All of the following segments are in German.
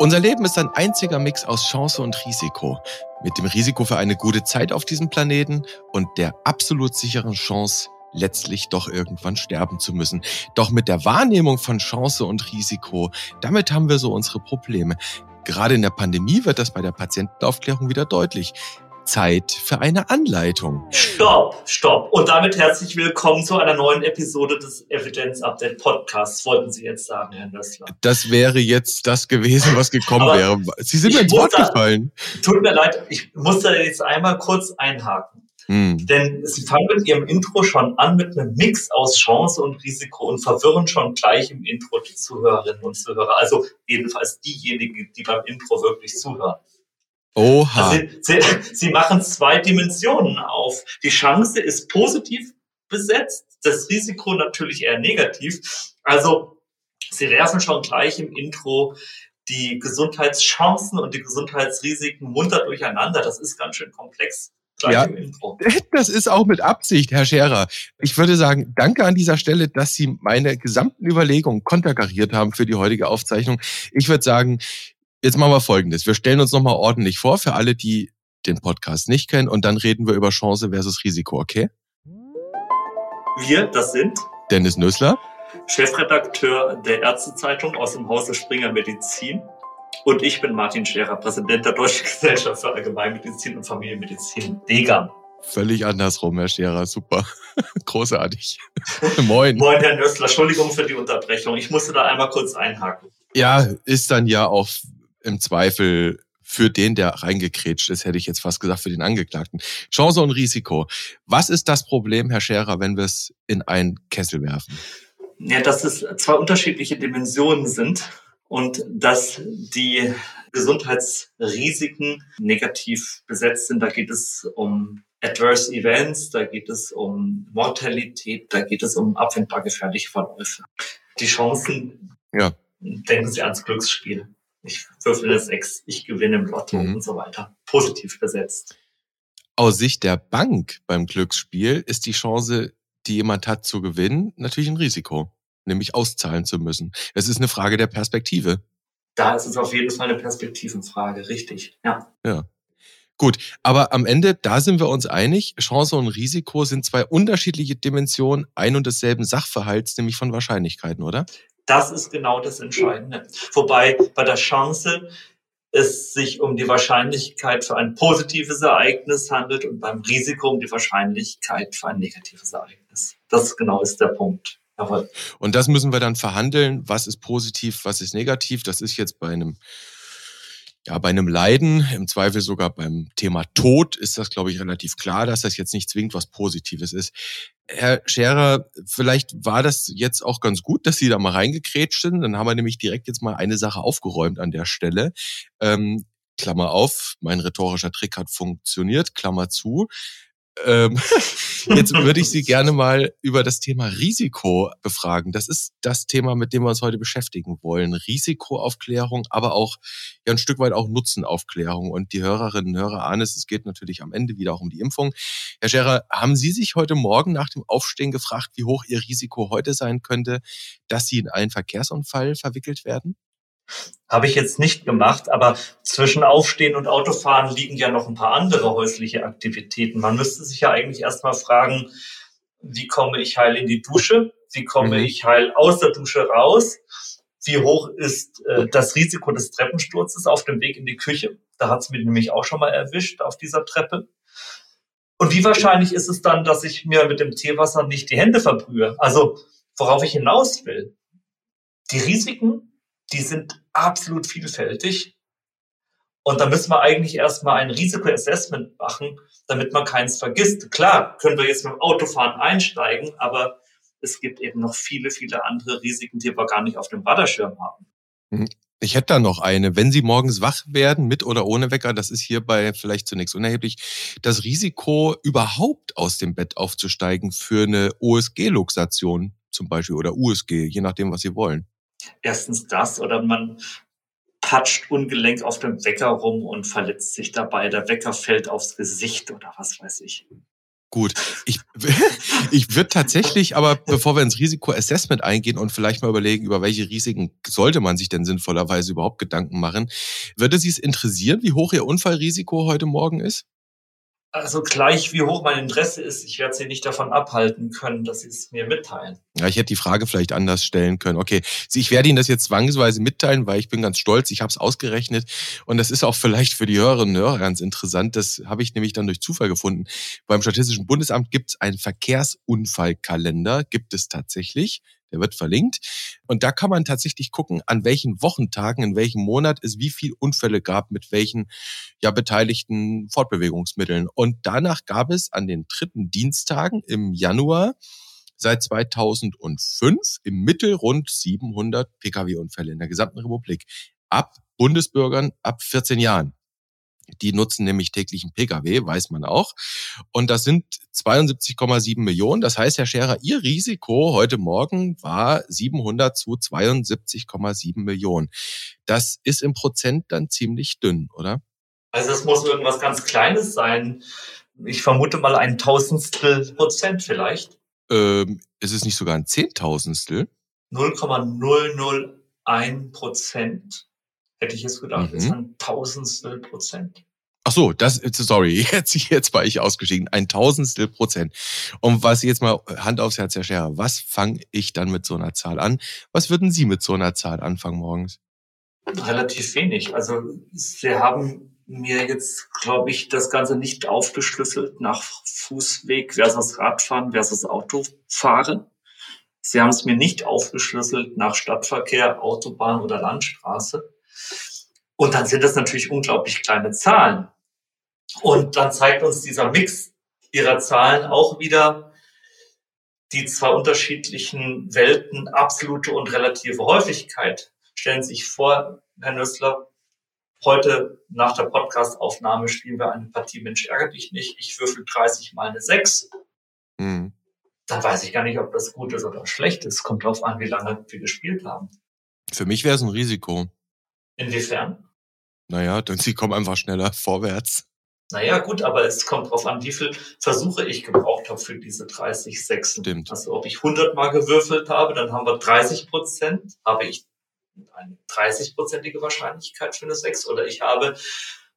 Unser Leben ist ein einziger Mix aus Chance und Risiko. Mit dem Risiko für eine gute Zeit auf diesem Planeten und der absolut sicheren Chance, letztlich doch irgendwann sterben zu müssen. Doch mit der Wahrnehmung von Chance und Risiko, damit haben wir so unsere Probleme. Gerade in der Pandemie wird das bei der Patientenaufklärung wieder deutlich. Zeit für eine Anleitung. Stopp, stopp. Und damit herzlich willkommen zu einer neuen Episode des Evidence Update Podcasts, wollten Sie jetzt sagen, Herr Nössler. Das wäre jetzt das gewesen, was gekommen wäre. Sie sind mir ins Wort gefallen. Tut mir leid, ich muss da jetzt einmal kurz einhaken. Hm. Denn Sie fangen mit Ihrem Intro schon an mit einem Mix aus Chance und Risiko und verwirren schon gleich im Intro die Zuhörerinnen und Zuhörer. Also jedenfalls diejenigen, die beim Intro wirklich zuhören. Oha. Also sie, sie, machen zwei Dimensionen auf. Die Chance ist positiv besetzt, das Risiko natürlich eher negativ. Also sie werfen schon gleich im Intro die Gesundheitschancen und die Gesundheitsrisiken munter durcheinander. Das ist ganz schön komplex. Ja, das ist auch mit Absicht, Herr Scherer. Ich würde sagen, danke an dieser Stelle, dass Sie meine gesamten Überlegungen konterkariert haben für die heutige Aufzeichnung. Ich würde sagen, Jetzt machen wir Folgendes. Wir stellen uns nochmal ordentlich vor für alle, die den Podcast nicht kennen und dann reden wir über Chance versus Risiko, okay? Wir, das sind Dennis Nössler, Chefredakteur der Ärztezeitung aus dem Hause Springer Medizin. Und ich bin Martin Scherer, Präsident der Deutschen Gesellschaft für Allgemeinmedizin und Familienmedizin, DEGAM. Völlig andersrum, Herr Scherer. Super. Großartig. Moin. Moin, Herr Nössler. Entschuldigung für die Unterbrechung. Ich musste da einmal kurz einhaken. Ja, ist dann ja auch im Zweifel für den, der reingekrätscht ist, hätte ich jetzt fast gesagt, für den Angeklagten. Chance und Risiko. Was ist das Problem, Herr Scherer, wenn wir es in einen Kessel werfen? Ja, dass es zwei unterschiedliche Dimensionen sind und dass die Gesundheitsrisiken negativ besetzt sind. Da geht es um Adverse Events, da geht es um Mortalität, da geht es um abwendbar gefährliche Verläufe. Die Chancen, ja. denken Sie ans Glücksspiel ich würfel das Ex, ich gewinne im Lotto mhm. und so weiter. Positiv besetzt. Aus Sicht der Bank beim Glücksspiel ist die Chance, die jemand hat zu gewinnen, natürlich ein Risiko, nämlich auszahlen zu müssen. Es ist eine Frage der Perspektive. Da ist es auf jeden Fall eine Perspektivenfrage, richtig, ja. Ja. Gut, aber am Ende, da sind wir uns einig, Chance und Risiko sind zwei unterschiedliche Dimensionen ein und desselben Sachverhalts, nämlich von Wahrscheinlichkeiten, oder? Das ist genau das Entscheidende. Wobei bei der Chance es sich um die Wahrscheinlichkeit für ein positives Ereignis handelt und beim Risiko um die Wahrscheinlichkeit für ein negatives Ereignis. Das genau ist der Punkt. Jawohl. Und das müssen wir dann verhandeln. Was ist positiv, was ist negativ? Das ist jetzt bei einem ja, bei einem Leiden, im Zweifel sogar beim Thema Tod, ist das, glaube ich, relativ klar, dass das jetzt nicht zwingend was Positives ist. Herr Scherer, vielleicht war das jetzt auch ganz gut, dass Sie da mal reingekrätscht sind. Dann haben wir nämlich direkt jetzt mal eine Sache aufgeräumt an der Stelle. Ähm, Klammer auf, mein rhetorischer Trick hat funktioniert, Klammer zu. Ähm, jetzt würde ich Sie gerne mal über das Thema Risiko befragen. Das ist das Thema, mit dem wir uns heute beschäftigen wollen. Risikoaufklärung, aber auch ja ein Stück weit auch Nutzenaufklärung. Und die Hörerinnen und Hörer ahnen es, es geht natürlich am Ende wieder auch um die Impfung. Herr Scherer, haben Sie sich heute Morgen nach dem Aufstehen gefragt, wie hoch Ihr Risiko heute sein könnte, dass Sie in einen Verkehrsunfall verwickelt werden? Habe ich jetzt nicht gemacht, aber zwischen Aufstehen und Autofahren liegen ja noch ein paar andere häusliche Aktivitäten. Man müsste sich ja eigentlich erstmal fragen, wie komme ich heil in die Dusche? Wie komme mhm. ich heil aus der Dusche raus? Wie hoch ist äh, das Risiko des Treppensturzes auf dem Weg in die Küche? Da hat es mich nämlich auch schon mal erwischt auf dieser Treppe. Und wie wahrscheinlich ist es dann, dass ich mir mit dem Teewasser nicht die Hände verbrühe? Also, worauf ich hinaus will. Die Risiken die sind absolut vielfältig. Und da müssen wir eigentlich erstmal ein Risikoassessment machen, damit man keins vergisst. Klar, können wir jetzt mit dem Autofahren einsteigen, aber es gibt eben noch viele, viele andere Risiken, die wir gar nicht auf dem Radarschirm haben. Mhm. Ich hätte da noch eine. Wenn Sie morgens wach werden, mit oder ohne Wecker, das ist hierbei vielleicht zunächst unerheblich, das Risiko, überhaupt aus dem Bett aufzusteigen für eine OSG-Luxation zum Beispiel oder USG, je nachdem, was Sie wollen erstens das oder man patscht ungelenk auf dem Wecker rum und verletzt sich dabei. Der Wecker fällt aufs Gesicht oder was weiß ich. Gut, ich, ich würde tatsächlich, aber bevor wir ins Risikoassessment eingehen und vielleicht mal überlegen, über welche Risiken sollte man sich denn sinnvollerweise überhaupt Gedanken machen, würde Sie es interessieren, wie hoch Ihr Unfallrisiko heute Morgen ist? Also gleich wie hoch mein Interesse ist, ich werde Sie nicht davon abhalten können, dass Sie es mir mitteilen. Ja, ich hätte die Frage vielleicht anders stellen können. Okay, ich werde Ihnen das jetzt zwangsweise mitteilen, weil ich bin ganz stolz, ich habe es ausgerechnet und das ist auch vielleicht für die Hörerinnen und Hörer ganz interessant. Das habe ich nämlich dann durch Zufall gefunden. Beim Statistischen Bundesamt gibt es einen Verkehrsunfallkalender, gibt es tatsächlich. Der wird verlinkt. Und da kann man tatsächlich gucken, an welchen Wochentagen, in welchem Monat es wie viel Unfälle gab, mit welchen ja beteiligten Fortbewegungsmitteln. Und danach gab es an den dritten Dienstagen im Januar seit 2005 im Mittel rund 700 Pkw-Unfälle in der gesamten Republik. Ab Bundesbürgern ab 14 Jahren. Die nutzen nämlich täglichen Pkw, weiß man auch. Und das sind 72,7 Millionen. Das heißt, Herr Scherer, Ihr Risiko heute Morgen war 700 zu 72,7 Millionen. Das ist im Prozent dann ziemlich dünn, oder? Also es muss irgendwas ganz Kleines sein. Ich vermute mal ein Tausendstel Prozent vielleicht. Ähm, ist es nicht sogar ein Zehntausendstel? 0,001 Prozent hätte ich jetzt gedacht, mhm. ist ein Tausendstel Prozent. Ach so, das, sorry, jetzt, jetzt war ich ausgestiegen. Ein Tausendstel Prozent. Und was jetzt mal Hand aufs Herz, Herr Scherer, was fange ich dann mit so einer Zahl an? Was würden Sie mit so einer Zahl anfangen morgens? Relativ wenig. Also, Sie haben mir jetzt, glaube ich, das Ganze nicht aufgeschlüsselt nach Fußweg versus Radfahren versus Autofahren. Sie haben es mir nicht aufgeschlüsselt nach Stadtverkehr, Autobahn oder Landstraße. Und dann sind das natürlich unglaublich kleine Zahlen. Und dann zeigt uns dieser Mix ihrer Zahlen auch wieder die zwei unterschiedlichen Welten, absolute und relative Häufigkeit. Stellen Sie sich vor, Herr Nüssler, heute nach der Podcastaufnahme spielen wir eine Partie Mensch ärgere dich nicht. Ich würfel 30 mal eine 6. Mhm. Dann weiß ich gar nicht, ob das gut ist oder schlecht ist. Kommt drauf an, wie lange wir gespielt haben. Für mich wäre es ein Risiko. Inwiefern? Naja, denn sie kommen einfach schneller vorwärts. Naja, gut, aber es kommt drauf an, wie viel Versuche ich gebraucht habe für diese 30 Sechsen. Stimmt. Also ob ich 100 Mal gewürfelt habe, dann haben wir 30 Prozent. Habe ich eine 30-prozentige Wahrscheinlichkeit für eine 6 oder ich habe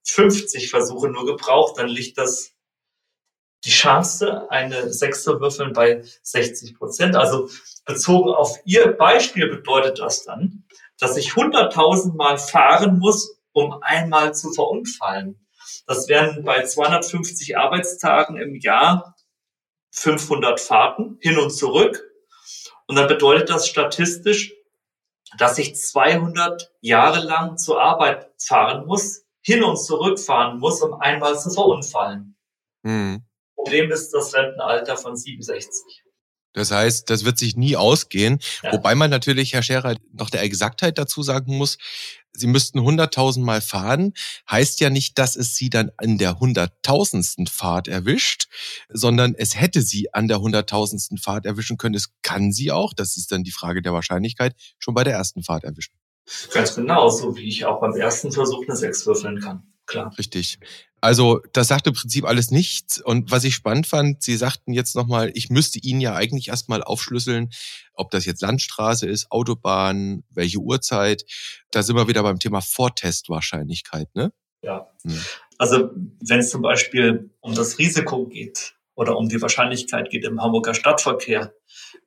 50 Versuche nur gebraucht, dann liegt das die Chance, eine 6 zu würfeln bei 60 Prozent. Also bezogen auf Ihr Beispiel bedeutet das dann, dass ich 100.000 Mal fahren muss, um einmal zu verunfallen. Das wären bei 250 Arbeitstagen im Jahr 500 Fahrten hin und zurück. Und dann bedeutet das statistisch, dass ich 200 Jahre lang zur Arbeit fahren muss, hin und zurück fahren muss, um einmal zu verunfallen. Mhm. Problem ist das Rentenalter von 67. Das heißt, das wird sich nie ausgehen. Ja. Wobei man natürlich, Herr Scherer, noch der Exaktheit dazu sagen muss, Sie müssten 100.000 Mal fahren, heißt ja nicht, dass es Sie dann in der hunderttausendsten Fahrt erwischt, sondern es hätte Sie an der hunderttausendsten Fahrt erwischen können. Es kann Sie auch, das ist dann die Frage der Wahrscheinlichkeit, schon bei der ersten Fahrt erwischen. Ganz genau, so wie ich auch beim ersten Versuch eine 6 würfeln kann. Klar. Richtig. Also das sagt im Prinzip alles nichts. Und was ich spannend fand, Sie sagten jetzt nochmal, ich müsste Ihnen ja eigentlich erstmal aufschlüsseln, ob das jetzt Landstraße ist, Autobahn, welche Uhrzeit. Da sind wir wieder beim Thema Vortestwahrscheinlichkeit, ne? Ja. Hm. Also wenn es zum Beispiel um das Risiko geht oder um die Wahrscheinlichkeit geht, im Hamburger Stadtverkehr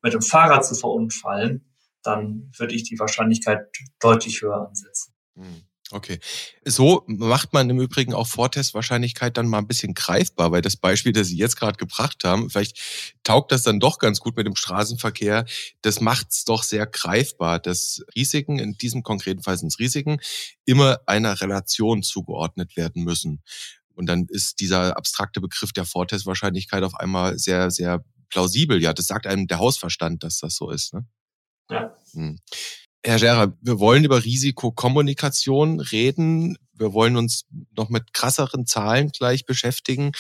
mit dem Fahrrad zu verunfallen, dann würde ich die Wahrscheinlichkeit deutlich höher ansetzen. Hm. Okay. So macht man im Übrigen auch Vortestwahrscheinlichkeit dann mal ein bisschen greifbar, weil das Beispiel, das Sie jetzt gerade gebracht haben, vielleicht taugt das dann doch ganz gut mit dem Straßenverkehr. Das macht es doch sehr greifbar, dass Risiken, in diesem konkreten Fall sind es Risiken, immer einer Relation zugeordnet werden müssen. Und dann ist dieser abstrakte Begriff der Vortestwahrscheinlichkeit auf einmal sehr, sehr plausibel. Ja, das sagt einem der Hausverstand, dass das so ist. Ne? Ja. Hm. Herr Scherer, wir wollen über Risikokommunikation reden. Wir wollen uns noch mit krasseren Zahlen gleich beschäftigen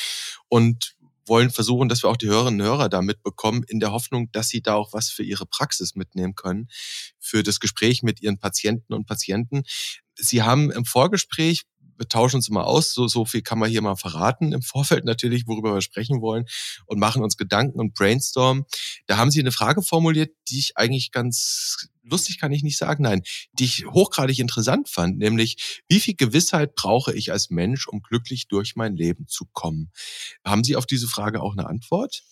und wollen versuchen, dass wir auch die Hörerinnen und Hörer da mitbekommen, in der Hoffnung, dass sie da auch was für ihre Praxis mitnehmen können, für das Gespräch mit ihren Patienten und Patienten. Sie haben im Vorgespräch wir tauschen uns immer aus, so, so viel kann man hier mal verraten im Vorfeld natürlich, worüber wir sprechen wollen und machen uns Gedanken und brainstormen. Da haben Sie eine Frage formuliert, die ich eigentlich ganz lustig kann ich nicht sagen, nein, die ich hochgradig interessant fand, nämlich wie viel Gewissheit brauche ich als Mensch, um glücklich durch mein Leben zu kommen? Haben Sie auf diese Frage auch eine Antwort?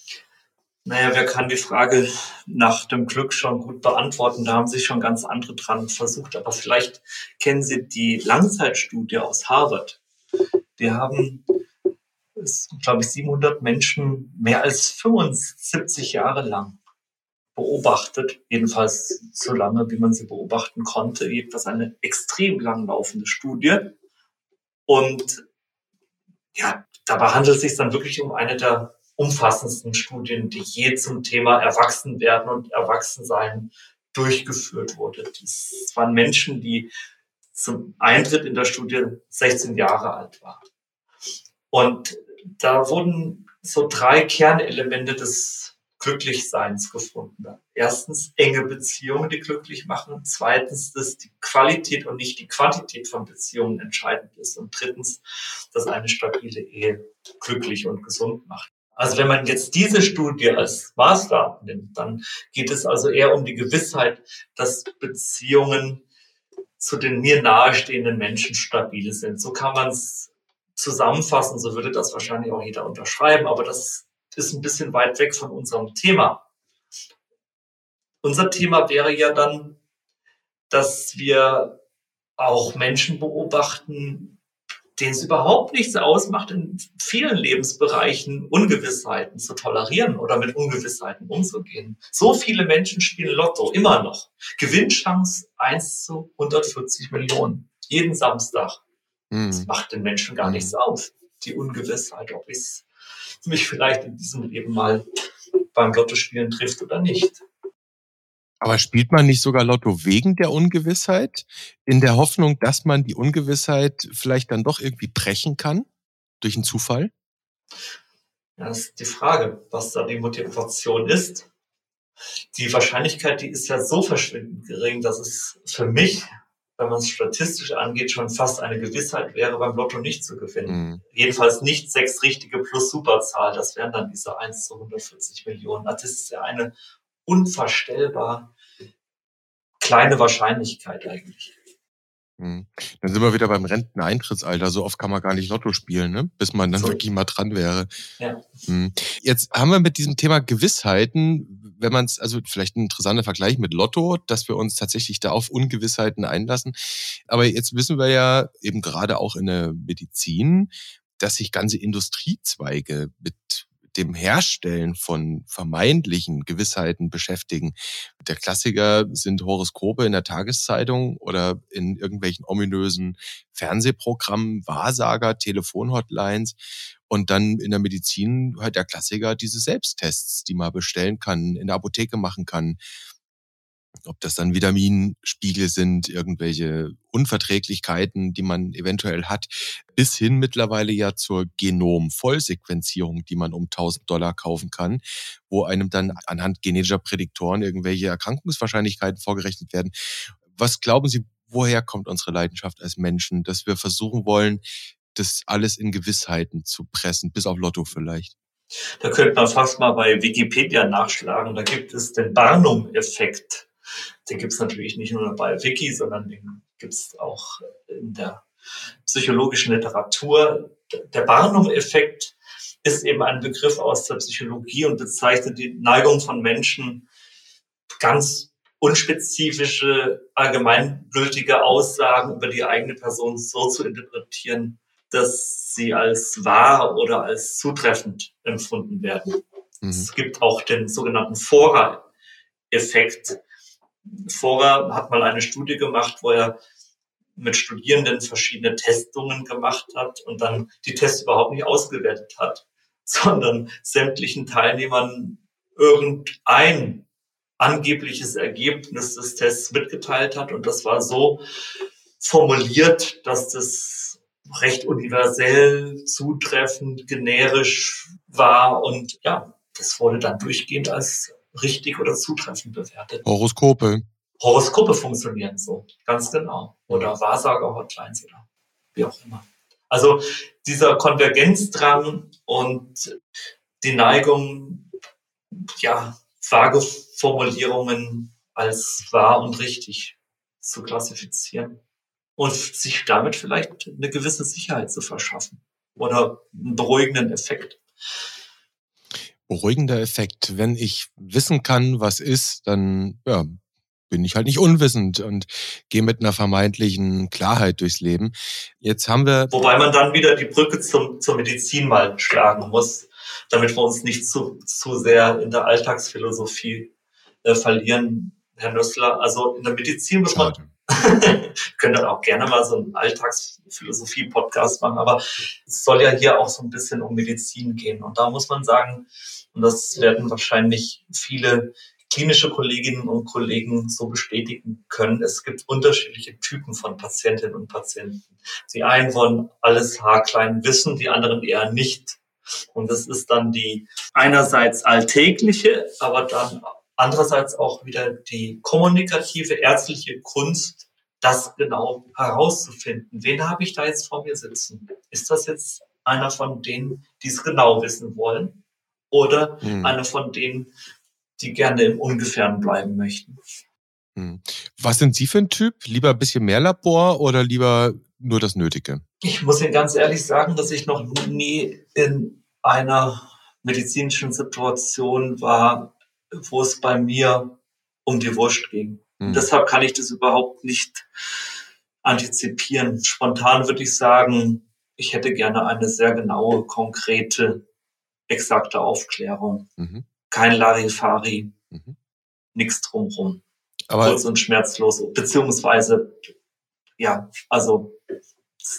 Naja, wer kann die Frage nach dem Glück schon gut beantworten? Da haben sich schon ganz andere dran versucht. Aber vielleicht kennen Sie die Langzeitstudie aus Harvard. Die haben, glaube ich, 700 Menschen mehr als 75 Jahre lang beobachtet, jedenfalls so lange, wie man sie beobachten konnte. Jedenfalls eine extrem langlaufende Studie. Und ja, dabei handelt es sich dann wirklich um eine der umfassendsten Studien, die je zum Thema Erwachsenwerden und Erwachsensein durchgeführt wurde. Das waren Menschen, die zum Eintritt in der Studie 16 Jahre alt waren. Und da wurden so drei Kernelemente des Glücklichseins gefunden. Erstens enge Beziehungen, die glücklich machen. Zweitens, dass die Qualität und nicht die Quantität von Beziehungen entscheidend ist. Und drittens, dass eine stabile Ehe glücklich und gesund macht. Also wenn man jetzt diese Studie als Maßstab nimmt, dann geht es also eher um die Gewissheit, dass Beziehungen zu den mir nahestehenden Menschen stabil sind. So kann man es zusammenfassen, so würde das wahrscheinlich auch jeder unterschreiben, aber das ist ein bisschen weit weg von unserem Thema. Unser Thema wäre ja dann, dass wir auch Menschen beobachten, denen es überhaupt nichts ausmacht, in vielen Lebensbereichen Ungewissheiten zu tolerieren oder mit Ungewissheiten umzugehen. So viele Menschen spielen Lotto, immer noch. Gewinnchance 1 zu 140 Millionen, jeden Samstag. Mhm. Das macht den Menschen gar mhm. nichts aus, die Ungewissheit, ob es mich vielleicht in diesem Leben mal beim Lottospielen trifft oder nicht. Aber spielt man nicht sogar Lotto wegen der Ungewissheit? In der Hoffnung, dass man die Ungewissheit vielleicht dann doch irgendwie brechen kann? Durch einen Zufall? Ja, das ist die Frage, was da die Motivation ist. Die Wahrscheinlichkeit, die ist ja so verschwindend gering, dass es für mich, wenn man es statistisch angeht, schon fast eine Gewissheit wäre, beim Lotto nicht zu gewinnen. Mhm. Jedenfalls nicht sechs richtige plus Superzahl. Das wären dann diese 1 zu 140 Millionen. Das ist ja eine unvorstellbar kleine Wahrscheinlichkeit eigentlich. Hm. Dann sind wir wieder beim Renteneintrittsalter. So oft kann man gar nicht Lotto spielen, ne? bis man dann so. wirklich mal dran wäre. Ja. Hm. Jetzt haben wir mit diesem Thema Gewissheiten, wenn man es, also vielleicht ein interessanter Vergleich mit Lotto, dass wir uns tatsächlich da auf Ungewissheiten einlassen. Aber jetzt wissen wir ja eben gerade auch in der Medizin, dass sich ganze Industriezweige mit dem Herstellen von vermeintlichen Gewissheiten beschäftigen. Der Klassiker sind Horoskope in der Tageszeitung oder in irgendwelchen ominösen Fernsehprogrammen, Wahrsager, Telefonhotlines und dann in der Medizin halt der Klassiker diese Selbsttests, die man bestellen kann, in der Apotheke machen kann ob das dann Vitaminspiegel sind, irgendwelche Unverträglichkeiten, die man eventuell hat, bis hin mittlerweile ja zur Genom-Vollsequenzierung, die man um 1000 Dollar kaufen kann, wo einem dann anhand genetischer Prädiktoren irgendwelche Erkrankungswahrscheinlichkeiten vorgerechnet werden. Was glauben Sie, woher kommt unsere Leidenschaft als Menschen, dass wir versuchen wollen, das alles in Gewissheiten zu pressen, bis auf Lotto vielleicht? Da könnte man fast mal bei Wikipedia nachschlagen. Da gibt es den Barnum-Effekt. Den gibt es natürlich nicht nur bei Wiki, sondern den gibt es auch in der psychologischen Literatur. Der Barnum-Effekt ist eben ein Begriff aus der Psychologie und bezeichnet die Neigung von Menschen, ganz unspezifische, allgemeingültige Aussagen über die eigene Person so zu interpretieren, dass sie als wahr oder als zutreffend empfunden werden. Mhm. Es gibt auch den sogenannten Fora-Effekt. Forer hat mal eine Studie gemacht, wo er mit Studierenden verschiedene Testungen gemacht hat und dann die Tests überhaupt nicht ausgewertet hat, sondern sämtlichen Teilnehmern irgendein angebliches Ergebnis des Tests mitgeteilt hat. Und das war so formuliert, dass das recht universell, zutreffend, generisch war. Und ja, das wurde dann durchgehend als richtig oder zutreffend bewertet. Horoskope. Horoskope funktionieren so, ganz genau. Oder Wahrsager-Hotlines oder wie auch immer. Also dieser Konvergenzdrang und die Neigung, ja, vage Formulierungen als wahr und richtig zu klassifizieren und sich damit vielleicht eine gewisse Sicherheit zu verschaffen oder einen beruhigenden Effekt. Beruhigender Effekt. Wenn ich wissen kann, was ist, dann ja, bin ich halt nicht unwissend und gehe mit einer vermeintlichen Klarheit durchs Leben. Jetzt haben wir. Wobei man dann wieder die Brücke zum, zur Medizin mal schlagen muss, damit wir uns nicht zu, zu sehr in der Alltagsphilosophie äh, verlieren, Herr Nössler. Also in der Medizin muss man. können dann auch gerne mal so einen Alltagsphilosophie-Podcast machen, aber es soll ja hier auch so ein bisschen um Medizin gehen. Und da muss man sagen, und das werden wahrscheinlich viele klinische Kolleginnen und Kollegen so bestätigen können. Es gibt unterschiedliche Typen von Patientinnen und Patienten. Die einen wollen alles haarklein wissen, die anderen eher nicht. Und das ist dann die einerseits alltägliche, aber dann andererseits auch wieder die kommunikative ärztliche Kunst, das genau herauszufinden. Wen habe ich da jetzt vor mir sitzen? Ist das jetzt einer von denen, die es genau wissen wollen? Oder hm. einer von denen, die gerne im Ungefähren bleiben möchten. Hm. Was sind Sie für ein Typ? Lieber ein bisschen mehr Labor oder lieber nur das Nötige? Ich muss Ihnen ganz ehrlich sagen, dass ich noch nie in einer medizinischen Situation war, wo es bei mir um die Wurst ging. Hm. deshalb kann ich das überhaupt nicht antizipieren. Spontan würde ich sagen, ich hätte gerne eine sehr genaue, konkrete, exakte Aufklärung. Mhm kein Larifari, mhm. nichts drumherum. Aber Kurz und schmerzlos, beziehungsweise, ja, also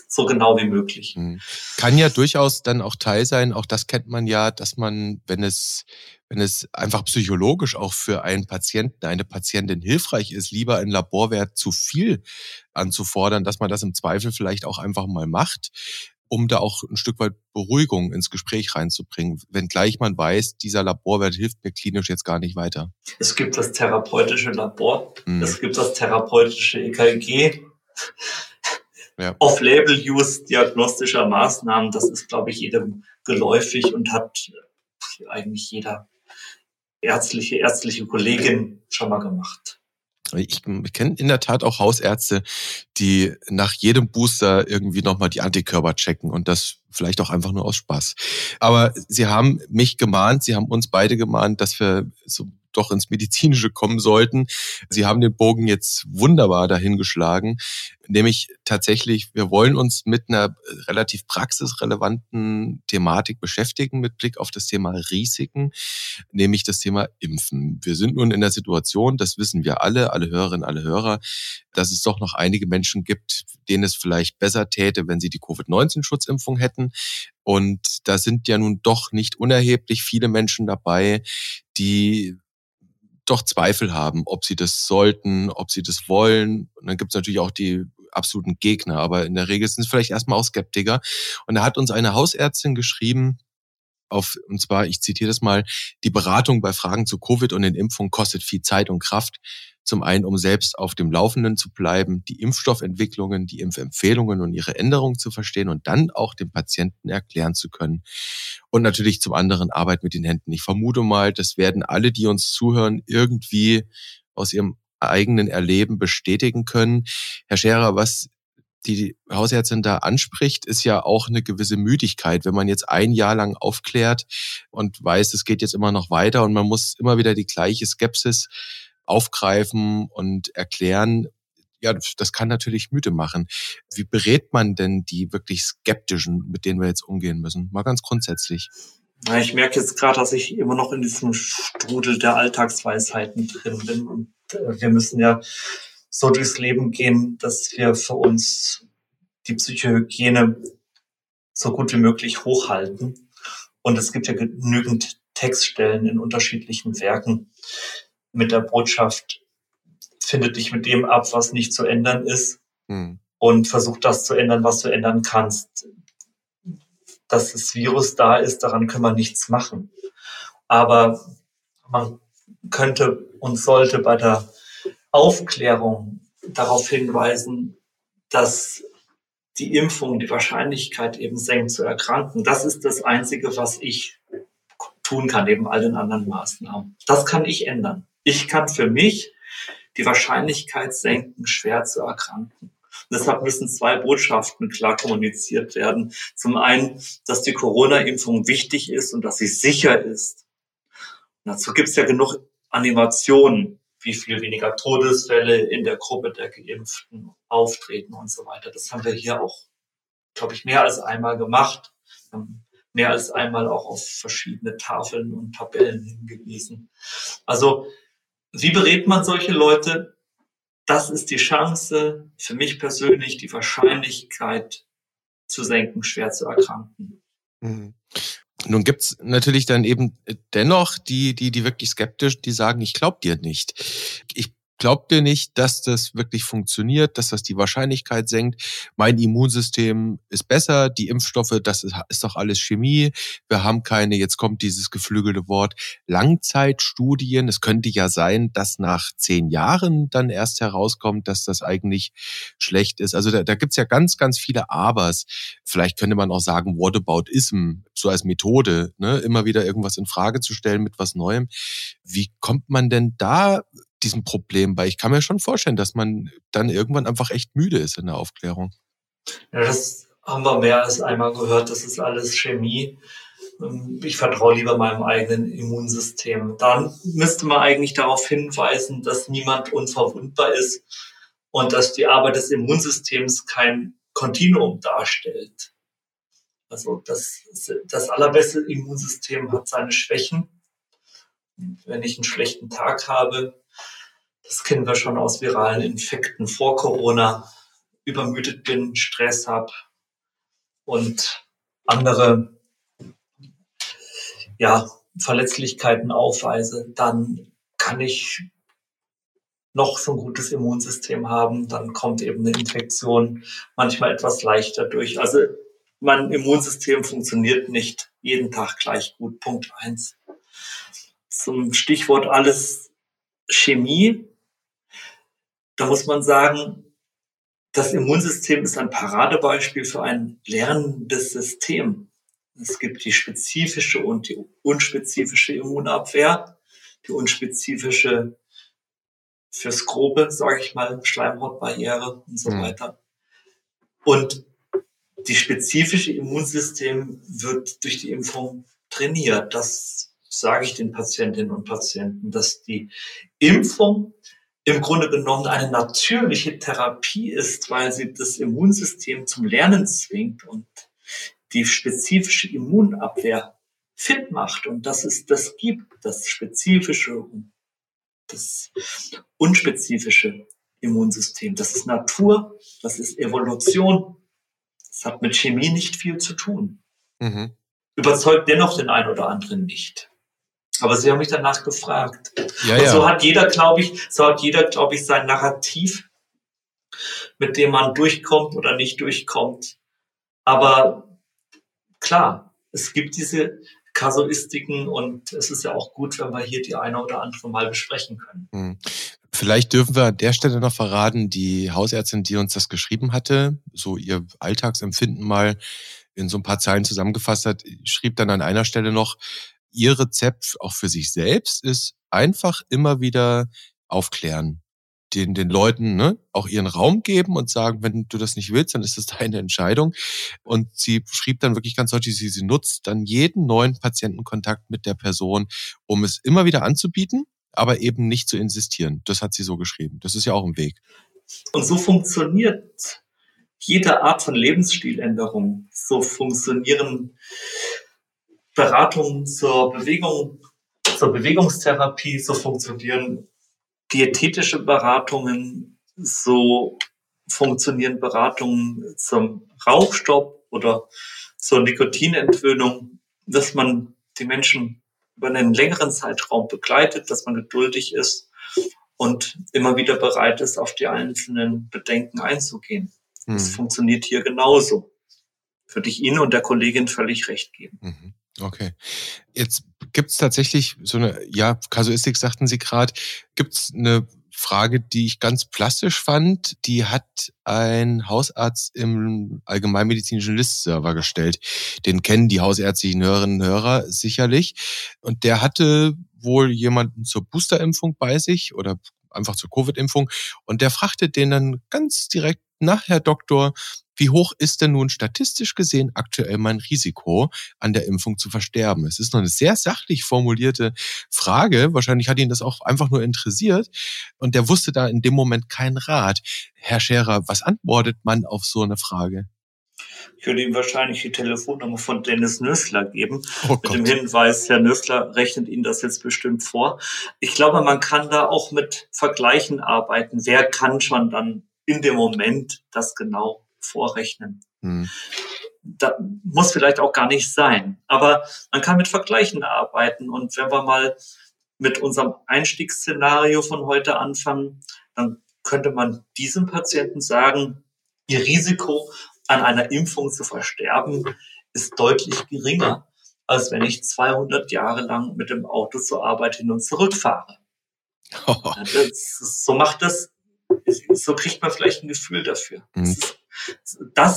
so genau wie möglich. Mhm. Kann ja durchaus dann auch Teil sein, auch das kennt man ja, dass man, wenn es, wenn es einfach psychologisch auch für einen Patienten, eine Patientin hilfreich ist, lieber ein Laborwert zu viel anzufordern, dass man das im Zweifel vielleicht auch einfach mal macht, um da auch ein Stück weit Beruhigung ins Gespräch reinzubringen, wenngleich man weiß, dieser Laborwert hilft mir klinisch jetzt gar nicht weiter. Es gibt das therapeutische Labor, mhm. es gibt das therapeutische EKG, ja. Off-Label-Use diagnostischer Maßnahmen, das ist, glaube ich, jedem geläufig und hat eigentlich jeder ärztliche, ärztliche Kollegin schon mal gemacht. Ich, ich kenne in der Tat auch Hausärzte, die nach jedem Booster irgendwie nochmal die Antikörper checken und das vielleicht auch einfach nur aus Spaß. Aber sie haben mich gemahnt, sie haben uns beide gemahnt, dass wir so doch ins Medizinische kommen sollten. Sie haben den Bogen jetzt wunderbar dahingeschlagen, nämlich tatsächlich, wir wollen uns mit einer relativ praxisrelevanten Thematik beschäftigen mit Blick auf das Thema Risiken, nämlich das Thema Impfen. Wir sind nun in der Situation, das wissen wir alle, alle Hörerinnen, alle Hörer, dass es doch noch einige Menschen gibt, denen es vielleicht besser täte, wenn sie die Covid-19-Schutzimpfung hätten. Und da sind ja nun doch nicht unerheblich viele Menschen dabei, die doch Zweifel haben, ob sie das sollten, ob sie das wollen. Und dann gibt es natürlich auch die absoluten Gegner, aber in der Regel sind es vielleicht erstmal auch Skeptiker. Und da hat uns eine Hausärztin geschrieben, auf, und zwar, ich zitiere das mal, die Beratung bei Fragen zu Covid und den Impfungen kostet viel Zeit und Kraft. Zum einen, um selbst auf dem Laufenden zu bleiben, die Impfstoffentwicklungen, die Impfempfehlungen und ihre Änderungen zu verstehen und dann auch dem Patienten erklären zu können. Und natürlich zum anderen Arbeit mit den Händen. Ich vermute mal, das werden alle, die uns zuhören, irgendwie aus ihrem eigenen Erleben bestätigen können. Herr Scherer, was die Hausärztin da anspricht, ist ja auch eine gewisse Müdigkeit, wenn man jetzt ein Jahr lang aufklärt und weiß, es geht jetzt immer noch weiter und man muss immer wieder die gleiche Skepsis aufgreifen und erklären. Ja, das kann natürlich müde machen. Wie berät man denn die wirklich Skeptischen, mit denen wir jetzt umgehen müssen? Mal ganz grundsätzlich. Ich merke jetzt gerade, dass ich immer noch in diesem Strudel der Alltagsweisheiten drin bin. Und äh, wir müssen ja so durchs Leben gehen, dass wir für uns die Psychohygiene so gut wie möglich hochhalten. Und es gibt ja genügend Textstellen in unterschiedlichen Werken mit der Botschaft, finde dich mit dem ab, was nicht zu ändern ist hm. und versuch das zu ändern, was du ändern kannst. Dass das Virus da ist, daran können wir nichts machen. Aber man könnte und sollte bei der Aufklärung darauf hinweisen, dass die Impfung die Wahrscheinlichkeit eben senkt zu erkranken. Das ist das Einzige, was ich tun kann, neben all den anderen Maßnahmen. Das kann ich ändern. Ich kann für mich die Wahrscheinlichkeit senken, schwer zu erkranken. Und deshalb müssen zwei Botschaften klar kommuniziert werden. Zum einen, dass die Corona-Impfung wichtig ist und dass sie sicher ist. Und dazu gibt es ja genug Animationen, wie viel weniger Todesfälle in der Gruppe der Geimpften auftreten und so weiter. Das haben wir hier auch, glaube ich, mehr als einmal gemacht. mehr als einmal auch auf verschiedene Tafeln und Tabellen hingewiesen. Also, wie berät man solche Leute? Das ist die Chance, für mich persönlich die Wahrscheinlichkeit zu senken, schwer zu erkranken. Mhm. Nun gibt's natürlich dann eben dennoch die, die, die wirklich skeptisch, die sagen, ich glaub dir nicht. Ich glaubt ihr nicht, dass das wirklich funktioniert, dass das die Wahrscheinlichkeit senkt? Mein Immunsystem ist besser, die Impfstoffe, das ist, ist doch alles Chemie. Wir haben keine, jetzt kommt dieses geflügelte Wort, Langzeitstudien. Es könnte ja sein, dass nach zehn Jahren dann erst herauskommt, dass das eigentlich schlecht ist. Also da, da gibt's ja ganz, ganz viele Abers. Vielleicht könnte man auch sagen, Whataboutism, so als Methode, ne? immer wieder irgendwas in Frage zu stellen mit was Neuem. Wie kommt man denn da diesem Problem bei? Ich kann mir schon vorstellen, dass man dann irgendwann einfach echt müde ist in der Aufklärung. Ja, das haben wir mehr als einmal gehört. Das ist alles Chemie. Ähm, ich vertraue lieber meinem eigenen Immunsystem. Dann müsste man eigentlich darauf hinweisen, dass niemand unverwundbar ist und dass die Arbeit des Immunsystems kein Kontinuum darstellt. Also das, das allerbeste Immunsystem hat seine Schwächen. Wenn ich einen schlechten Tag habe, das kennen wir schon aus viralen Infekten vor Corona. Übermüdet bin, Stress habe und andere ja, Verletzlichkeiten aufweise, dann kann ich noch so ein gutes Immunsystem haben, dann kommt eben eine Infektion manchmal etwas leichter durch. Also mein Immunsystem funktioniert nicht jeden Tag gleich gut. Punkt eins. Zum Stichwort alles Chemie da muss man sagen, das Immunsystem ist ein Paradebeispiel für ein lernendes System. Es gibt die spezifische und die unspezifische Immunabwehr, die unspezifische fürs Grobe, sage ich mal, Schleimhautbarriere und so mhm. weiter. Und die spezifische Immunsystem wird durch die Impfung trainiert. Das sage ich den Patientinnen und Patienten, dass die Impfung im Grunde genommen eine natürliche Therapie ist, weil sie das Immunsystem zum Lernen zwingt und die spezifische Immunabwehr fit macht und dass es das gibt, das spezifische und das unspezifische Immunsystem. Das ist Natur, das ist Evolution. Das hat mit Chemie nicht viel zu tun. Mhm. Überzeugt dennoch den einen oder anderen nicht. Aber Sie haben mich danach gefragt. Ja, und so hat jeder, glaube ich, so hat jeder, glaube ich, sein Narrativ, mit dem man durchkommt oder nicht durchkommt. Aber klar, es gibt diese Kasuistiken und es ist ja auch gut, wenn wir hier die eine oder andere mal besprechen können. Hm. Vielleicht dürfen wir an der Stelle noch verraten, die Hausärztin, die uns das geschrieben hatte, so ihr Alltagsempfinden mal in so ein paar Zeilen zusammengefasst hat, schrieb dann an einer Stelle noch, ihr Rezept auch für sich selbst ist einfach immer wieder aufklären. Den, den Leuten ne, auch ihren Raum geben und sagen, wenn du das nicht willst, dann ist das deine Entscheidung. Und sie schrieb dann wirklich ganz deutlich, sie, sie nutzt dann jeden neuen Patientenkontakt mit der Person, um es immer wieder anzubieten, aber eben nicht zu insistieren. Das hat sie so geschrieben. Das ist ja auch ein Weg. Und so funktioniert jede Art von Lebensstiländerung. So funktionieren Beratungen zur Bewegung, zur Bewegungstherapie, so funktionieren diätetische Beratungen, so funktionieren Beratungen zum Rauchstopp oder zur Nikotinentwöhnung, dass man die Menschen über einen längeren Zeitraum begleitet, dass man geduldig ist und immer wieder bereit ist, auf die einzelnen Bedenken einzugehen. Mhm. Das funktioniert hier genauso. Würde ich Ihnen und der Kollegin völlig recht geben. Mhm. Okay. Jetzt gibt es tatsächlich so eine, ja, Kasuistik sagten Sie gerade, gibt es eine Frage, die ich ganz plastisch fand, die hat ein Hausarzt im allgemeinmedizinischen Listserver gestellt. Den kennen die hausärztlichen Hörerinnen und Hörer sicherlich. Und der hatte wohl jemanden zur Boosterimpfung bei sich oder einfach zur Covid-Impfung. Und der fragte den dann ganz direkt nach, Herr Doktor, wie hoch ist denn nun statistisch gesehen aktuell mein Risiko, an der Impfung zu versterben? Es ist noch eine sehr sachlich formulierte Frage. Wahrscheinlich hat ihn das auch einfach nur interessiert. Und der wusste da in dem Moment keinen Rat. Herr Scherer, was antwortet man auf so eine Frage? Ich würde ihm wahrscheinlich die Telefonnummer von Dennis Nössler geben, oh mit dem Hinweis, Herr Nössler rechnet Ihnen das jetzt bestimmt vor. Ich glaube, man kann da auch mit Vergleichen arbeiten. Wer kann schon dann in dem Moment das genau vorrechnen? Hm. Da muss vielleicht auch gar nicht sein. Aber man kann mit Vergleichen arbeiten. Und wenn wir mal mit unserem Einstiegsszenario von heute anfangen, dann könnte man diesem Patienten sagen, Ihr Risiko an einer Impfung zu versterben, ist deutlich geringer, als wenn ich 200 Jahre lang mit dem Auto zur Arbeit hin und zurück fahre. Oh. Das, so macht das, so kriegt man vielleicht ein Gefühl dafür. Mhm. Das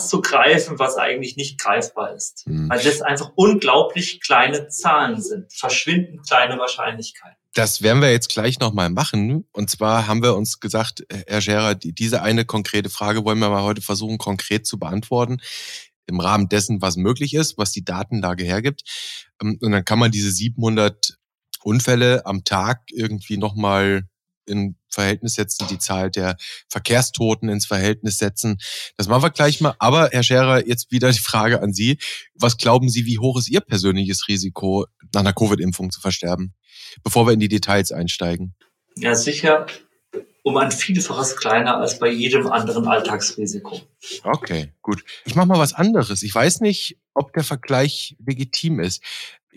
zu greifen, was eigentlich nicht greifbar ist. Mhm. Weil das einfach unglaublich kleine Zahlen sind, verschwindend kleine Wahrscheinlichkeiten. Das werden wir jetzt gleich nochmal machen. Und zwar haben wir uns gesagt, Herr Scherer, diese eine konkrete Frage wollen wir mal heute versuchen, konkret zu beantworten. Im Rahmen dessen, was möglich ist, was die Datenlage hergibt. Ähm, und dann kann man diese 700 Unfälle am Tag irgendwie nochmal in Verhältnis setzen, die Zahl der Verkehrstoten ins Verhältnis setzen. Das machen wir gleich mal. Aber Herr Scherer, jetzt wieder die Frage an Sie. Was glauben Sie, wie hoch ist Ihr persönliches Risiko, nach einer Covid-Impfung zu versterben? bevor wir in die Details einsteigen? Ja, sicher um ein Vielfaches kleiner als bei jedem anderen Alltagsrisiko. Okay, gut. Ich mache mal was anderes. Ich weiß nicht, ob der Vergleich legitim ist.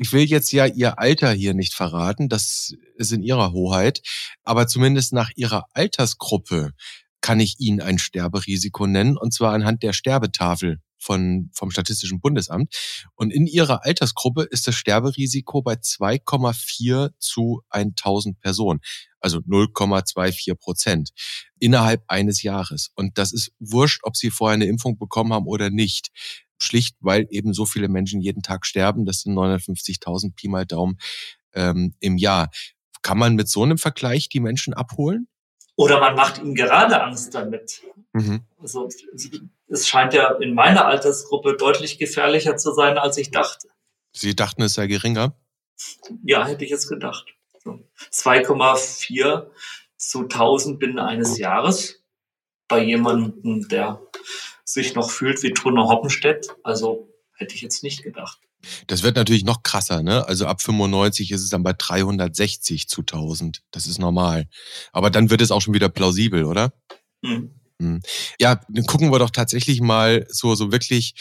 Ich will jetzt ja Ihr Alter hier nicht verraten, das ist in Ihrer Hoheit, aber zumindest nach Ihrer Altersgruppe kann ich Ihnen ein Sterberisiko nennen, und zwar anhand der Sterbetafel von, vom Statistischen Bundesamt. Und in ihrer Altersgruppe ist das Sterberisiko bei 2,4 zu 1000 Personen. Also 0,24 Prozent innerhalb eines Jahres. Und das ist wurscht, ob sie vorher eine Impfung bekommen haben oder nicht. Schlicht, weil eben so viele Menschen jeden Tag sterben. Das sind 950.000 Pi mal Daumen ähm, im Jahr. Kann man mit so einem Vergleich die Menschen abholen? Oder man macht ihnen gerade Angst damit. Mhm. Also es scheint ja in meiner Altersgruppe deutlich gefährlicher zu sein, als ich dachte. Sie dachten, es sei geringer? Ja, hätte ich jetzt gedacht. 2,4 zu 1000 binnen eines Jahres bei jemandem, der sich noch fühlt wie Truno Hoppenstedt. Also hätte ich jetzt nicht gedacht. Das wird natürlich noch krasser, ne? Also ab 95 ist es dann bei 360 zu 1000. Das ist normal. Aber dann wird es auch schon wieder plausibel, oder? Mhm. mhm. Ja, dann gucken wir doch tatsächlich mal so, so wirklich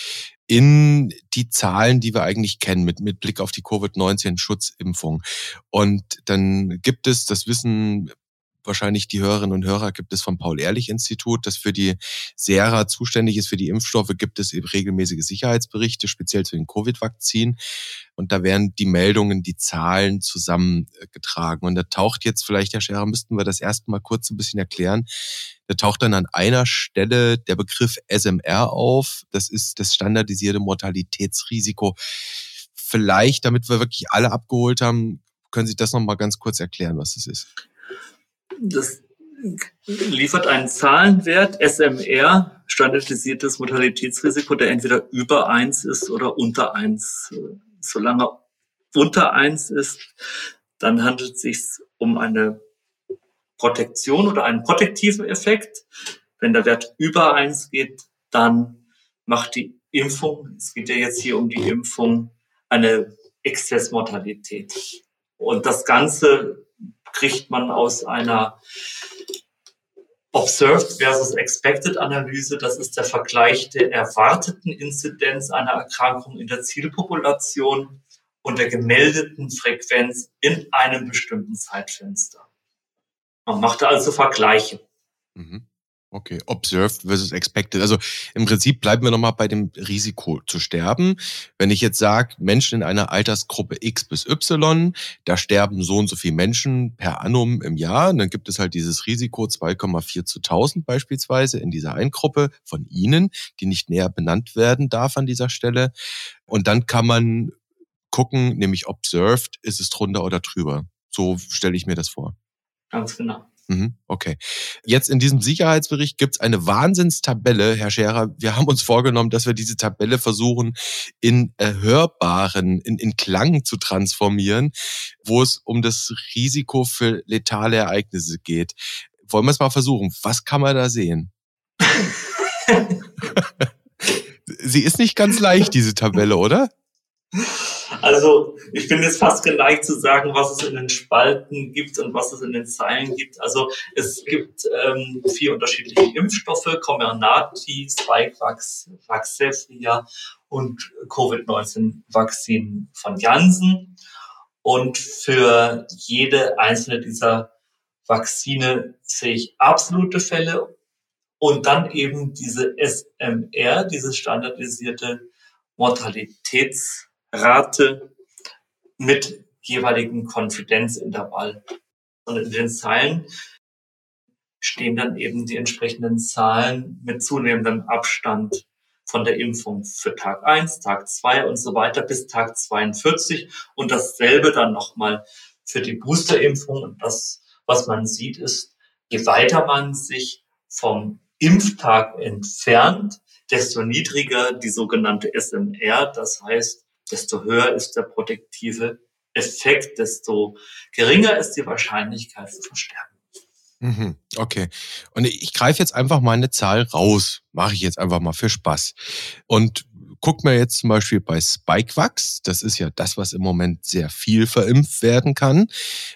in die Zahlen, die wir eigentlich kennen, mit, mit Blick auf die Covid-19-Schutzimpfung. Und dann gibt es, das wissen wahrscheinlich die Hörerinnen und Hörer gibt es vom Paul-Ehrlich-Institut, das für die SERA zuständig ist, für die Impfstoffe, gibt es eben regelmäßige Sicherheitsberichte, speziell zu den Covid-Vakzinen. Und da werden die Meldungen, die Zahlen zusammengetragen. Und da taucht jetzt vielleicht, Herr Scherer, müssten wir das erst mal kurz ein bisschen erklären. Da taucht dann an einer Stelle der Begriff SMR auf. Das ist das standardisierte Mortalitätsrisiko. Vielleicht, damit wir wirklich alle abgeholt haben, können Sie das noch mal ganz kurz erklären, was es ist? Das liefert einen Zahlenwert, SMR, standardisiertes Mortalitätsrisiko, der entweder über eins ist oder unter eins. Solange unter eins ist, dann handelt es sich um eine Protektion oder einen protektiven Effekt. Wenn der Wert über eins geht, dann macht die Impfung, es geht ja jetzt hier um die Impfung, eine Exzessmortalität. Und das Ganze kriegt man aus einer Observed versus Expected Analyse. Das ist der Vergleich der erwarteten Inzidenz einer Erkrankung in der Zielpopulation und der gemeldeten Frequenz in einem bestimmten Zeitfenster. Man macht also Vergleiche. Mhm. Okay, observed versus expected. Also im Prinzip bleiben wir nochmal bei dem Risiko zu sterben. Wenn ich jetzt sage, Menschen in einer Altersgruppe X bis Y, da sterben so und so viele Menschen per annum im Jahr, dann gibt es halt dieses Risiko 2,4 zu 1000 beispielsweise in dieser Eingruppe von Ihnen, die nicht näher benannt werden darf an dieser Stelle. Und dann kann man gucken, nämlich observed, ist es drunter oder drüber. So stelle ich mir das vor. Ganz genau. Mhm, okay. Jetzt in diesem Sicherheitsbericht gibt es eine Wahnsinnstabelle, Herr Scherer. Wir haben uns vorgenommen, dass wir diese Tabelle versuchen, in hörbaren, in, in Klang zu transformieren, wo es um das Risiko für letale Ereignisse geht. Wollen wir es mal versuchen? Was kann man da sehen? Sie ist nicht ganz leicht, diese Tabelle, oder? Also ich bin jetzt fast geneigt zu sagen, was es in den Spalten gibt und was es in den Zeilen gibt. Also es gibt ähm, vier unterschiedliche Impfstoffe, Comirnaty, Spikevax, Vaxzevria und Covid-19-Vakzin von Janssen. Und für jede einzelne dieser Vakzine sehe ich absolute Fälle und dann eben diese SMR, diese standardisierte Mortalitäts Rate mit jeweiligen Konfidenzintervall. Und in den Zeilen stehen dann eben die entsprechenden Zahlen mit zunehmendem Abstand von der Impfung für Tag 1, Tag 2 und so weiter bis Tag 42 und dasselbe dann nochmal für die Boosterimpfung. Und das, was man sieht, ist, je weiter man sich vom Impftag entfernt, desto niedriger die sogenannte SMR, das heißt desto höher ist der protektive Effekt, desto geringer ist die Wahrscheinlichkeit zu versterben. Mhm, okay. Und ich greife jetzt einfach mal eine Zahl raus. Mache ich jetzt einfach mal für Spaß. Und guck mir jetzt zum Beispiel bei Spikevax, das ist ja das, was im Moment sehr viel verimpft werden kann,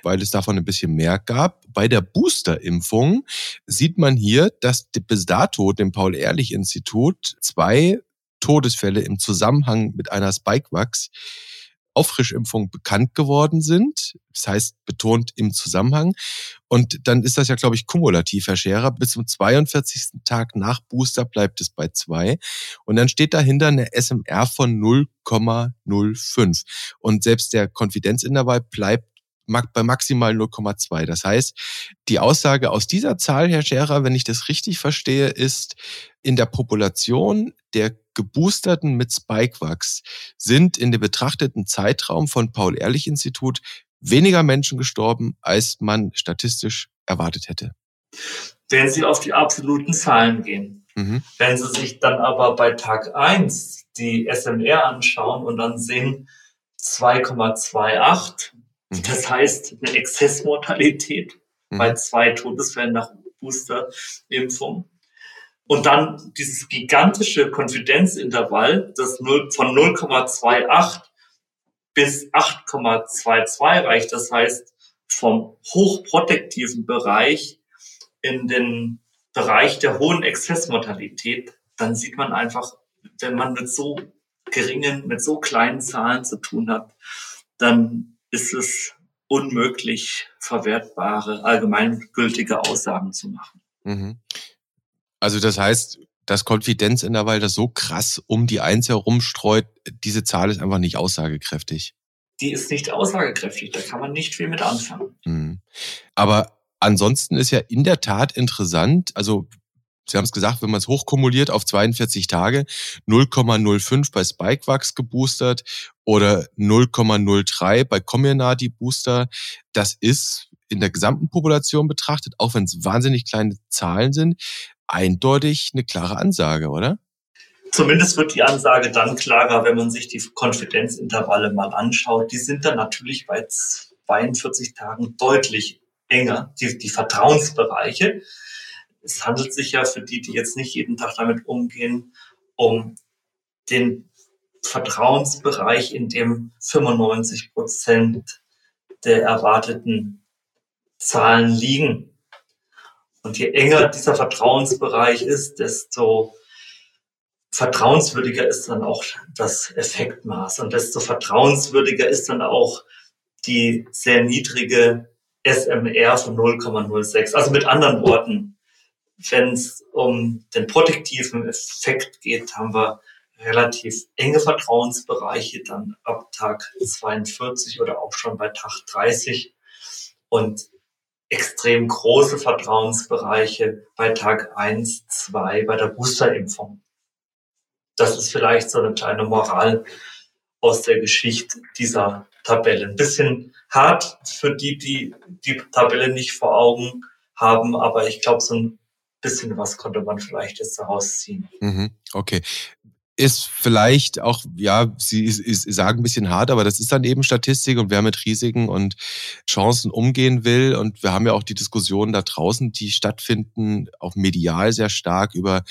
weil es davon ein bisschen mehr gab. Bei der Boosterimpfung sieht man hier, dass bis dato dem Paul-Ehrlich-Institut zwei Todesfälle im Zusammenhang mit einer Spikevax Auffrischimpfung bekannt geworden sind. Das heißt, betont im Zusammenhang. Und dann ist das ja, glaube ich, kumulativ, Herr Scherer. Bis zum 42. Tag nach Booster bleibt es bei zwei. Und dann steht dahinter eine SMR von 0,05. Und selbst der Konfidenzintervall bleibt bei maximal 0,2. Das heißt, die Aussage aus dieser Zahl, Herr Scherer, wenn ich das richtig verstehe, ist, in der Population der Geboosterten mit Spikevax sind in dem betrachteten Zeitraum von Paul-Ehrlich-Institut weniger Menschen gestorben, als man statistisch erwartet hätte. Wenn Sie auf die absoluten Zahlen gehen. Mhm. Wenn Sie sich dann aber bei Tag 1 die SMR anschauen und dann sehen 2,28, mhm. das heißt eine Exzessmortalität mhm. bei zwei Todesfällen nach Boosterimpfung, und dann dieses gigantische Konfidenzintervall, das 0, von 0,28 bis 8,22 reicht. Das heißt, vom hochprotektiven Bereich in den Bereich der hohen Exzessmortalität, dann sieht man einfach, wenn man mit so geringen, mit so kleinen Zahlen zu tun hat, dann ist es unmöglich, verwertbare, allgemeingültige Aussagen zu machen. Mhm. Also das heißt, das Konfidenzintervall, das so krass um die Eins herumstreut, diese Zahl ist einfach nicht aussagekräftig. Die ist nicht aussagekräftig, da kann man nicht viel mit anfangen. Mhm. Aber ansonsten ist ja in der Tat interessant, also Sie haben es gesagt, wenn man es hochkumuliert auf 42 Tage, 0,05 bei Spikevax geboostert oder 0,03 bei Comirnaty Booster, das ist in der gesamten Population betrachtet, auch wenn es wahnsinnig kleine Zahlen sind, eindeutig eine klare Ansage, oder? Zumindest wird die Ansage dann klarer, wenn man sich die Konfidenzintervalle mal anschaut. Die sind dann natürlich bei 42 Tagen deutlich enger, die, die Vertrauensbereiche. Es handelt sich ja für die, die jetzt nicht jeden Tag damit umgehen, um den Vertrauensbereich, in dem 95 Prozent der erwarteten Zahlen liegen. Und je enger dieser Vertrauensbereich ist, desto vertrauenswürdiger ist dann auch das Effektmaß und desto vertrauenswürdiger ist dann auch die sehr niedrige SMR von 0,06. Also mit anderen Worten, wenn es um den protektiven Effekt geht, haben wir relativ enge Vertrauensbereiche dann ab Tag 42 oder auch schon bei Tag 30 und extrem große Vertrauensbereiche bei Tag 1, 2 bei der Boosterimpfung. Das ist vielleicht so eine kleine Moral aus der Geschichte dieser Tabelle. Ein bisschen hart für die, die die Tabelle nicht vor Augen haben, aber ich glaube, so ein bisschen was konnte man vielleicht jetzt daraus ziehen. Mhm, okay ist vielleicht auch, ja, sie, sie sagen ein bisschen hart, aber das ist dann eben Statistik und wer mit Risiken und Chancen umgehen will. Und wir haben ja auch die Diskussionen da draußen, die stattfinden, auch medial sehr stark über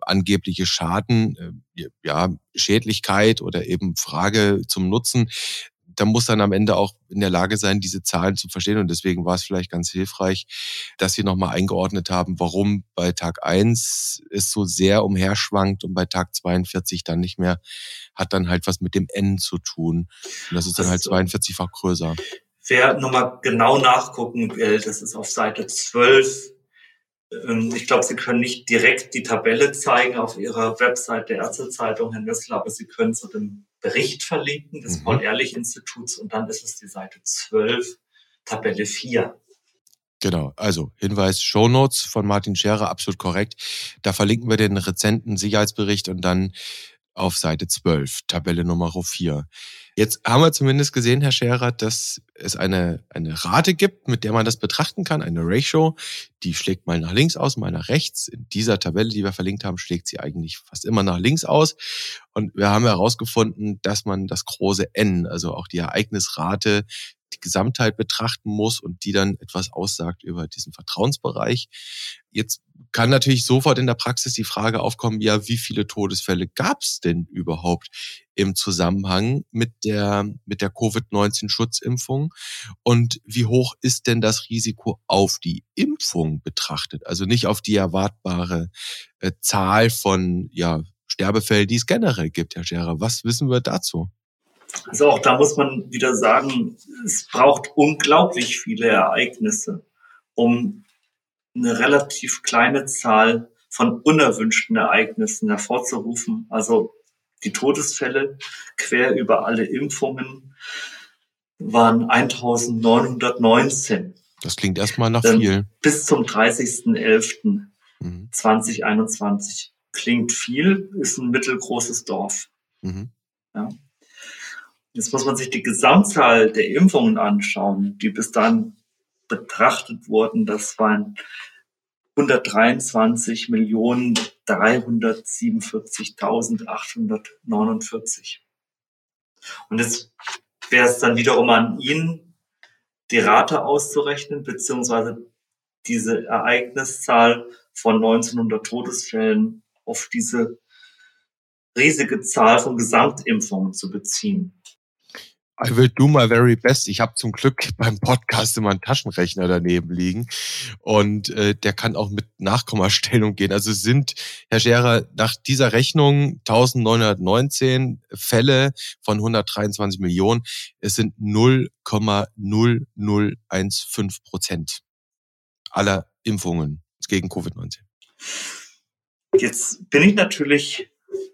angebliche Schaden, äh, ja, Schädlichkeit oder eben Frage zum Nutzen da muss dann am Ende auch in der Lage sein, diese Zahlen zu verstehen. Und deswegen war es vielleicht ganz hilfreich, dass Sie nochmal eingeordnet haben, warum bei Tag eins es so sehr umherschwankt und bei Tag 42 dann nicht mehr, hat dann halt was mit dem N zu tun. Und das ist dann halt 42-fach größer. Wer nochmal genau nachgucken will, das ist auf Seite 12 ähm, ich glaube, Sie können nicht direkt die Tabelle zeigen auf Ihrer Website der Ärztezeitung, Herr Nössler, aber Sie können zu dem Bericht verlinken des mhm. Paul-Ehrlich-Instituts und dann ist es die Seite 12, Tabelle 4. Genau, also Hinweis, Show Notes von Martin Scherer, absolut korrekt. Da verlinken wir den rezenten Sicherheitsbericht und dann auf Seite 12, Tabelle Nummer 4. Jetzt haben wir zumindest gesehen, Herr Scherer, dass es eine, eine Rate gibt, mit der man das betrachten kann, eine Ratio. Die schlägt mal nach links aus, mal nach rechts. In dieser Tabelle, die wir verlinkt haben, schlägt sie eigentlich fast immer nach links aus. Und wir haben herausgefunden, dass man das große N, also auch die Ereignisrate, die Gesamtheit betrachten muss und die dann etwas aussagt über diesen Vertrauensbereich. Jetzt kann natürlich sofort in der Praxis die Frage aufkommen, ja, wie viele Todesfälle gab es denn überhaupt im Zusammenhang mit der, mit der Covid-19-Schutzimpfung? Und wie hoch ist denn das Risiko auf die Impfung betrachtet? Also nicht auf die erwartbare äh, Zahl von, ja, Sterbefällen, die es generell gibt, Herr Scherer. Was wissen wir dazu? Also auch da muss man wieder sagen, es braucht unglaublich viele Ereignisse, um eine relativ kleine Zahl von unerwünschten Ereignissen hervorzurufen. Also die Todesfälle quer über alle Impfungen waren 1919. Das klingt erstmal nach viel. Bis zum 30.11.2021 mhm. klingt viel, ist ein mittelgroßes Dorf. Mhm. Ja. Jetzt muss man sich die Gesamtzahl der Impfungen anschauen, die bis dann betrachtet wurden. Das waren 123 Millionen 347.849. Und jetzt wäre es dann wiederum an Ihnen, die Rate auszurechnen, beziehungsweise diese Ereigniszahl von 1900 Todesfällen auf diese riesige Zahl von Gesamtimpfungen zu beziehen. I will do my very best. Ich habe zum Glück beim Podcast immer einen Taschenrechner daneben liegen und äh, der kann auch mit Nachkommastellung gehen. Also sind, Herr Scherer, nach dieser Rechnung 1919 Fälle von 123 Millionen. Es sind 0,0015 Prozent aller Impfungen gegen Covid-19. Jetzt bin ich natürlich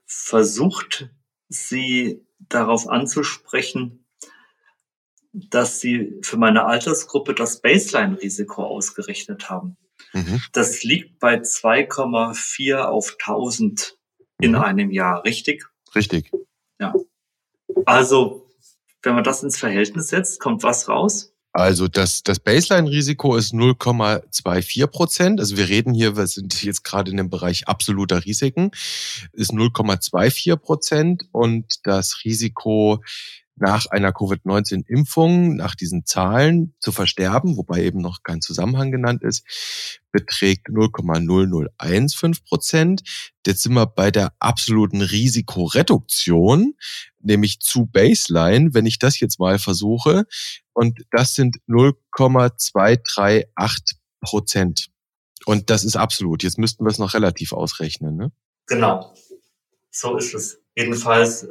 versucht, Sie darauf anzusprechen, dass sie für meine Altersgruppe das Baseline-Risiko ausgerechnet haben. Mhm. Das liegt bei 2,4 auf 1000 in mhm. einem Jahr, richtig? Richtig. Ja. Also, wenn man das ins Verhältnis setzt, kommt was raus? Also das, das Baseline-Risiko ist 0,24 Prozent. Also wir reden hier, wir sind jetzt gerade in dem Bereich absoluter Risiken, ist 0,24 Prozent und das Risiko nach einer Covid-19-Impfung, nach diesen Zahlen zu versterben, wobei eben noch kein Zusammenhang genannt ist, beträgt 0,0015 Prozent. Jetzt sind wir bei der absoluten Risikoreduktion, nämlich zu Baseline, wenn ich das jetzt mal versuche. Und das sind 0,238 Prozent. Und das ist absolut. Jetzt müssten wir es noch relativ ausrechnen. Ne? Genau. So ist es. Jedenfalls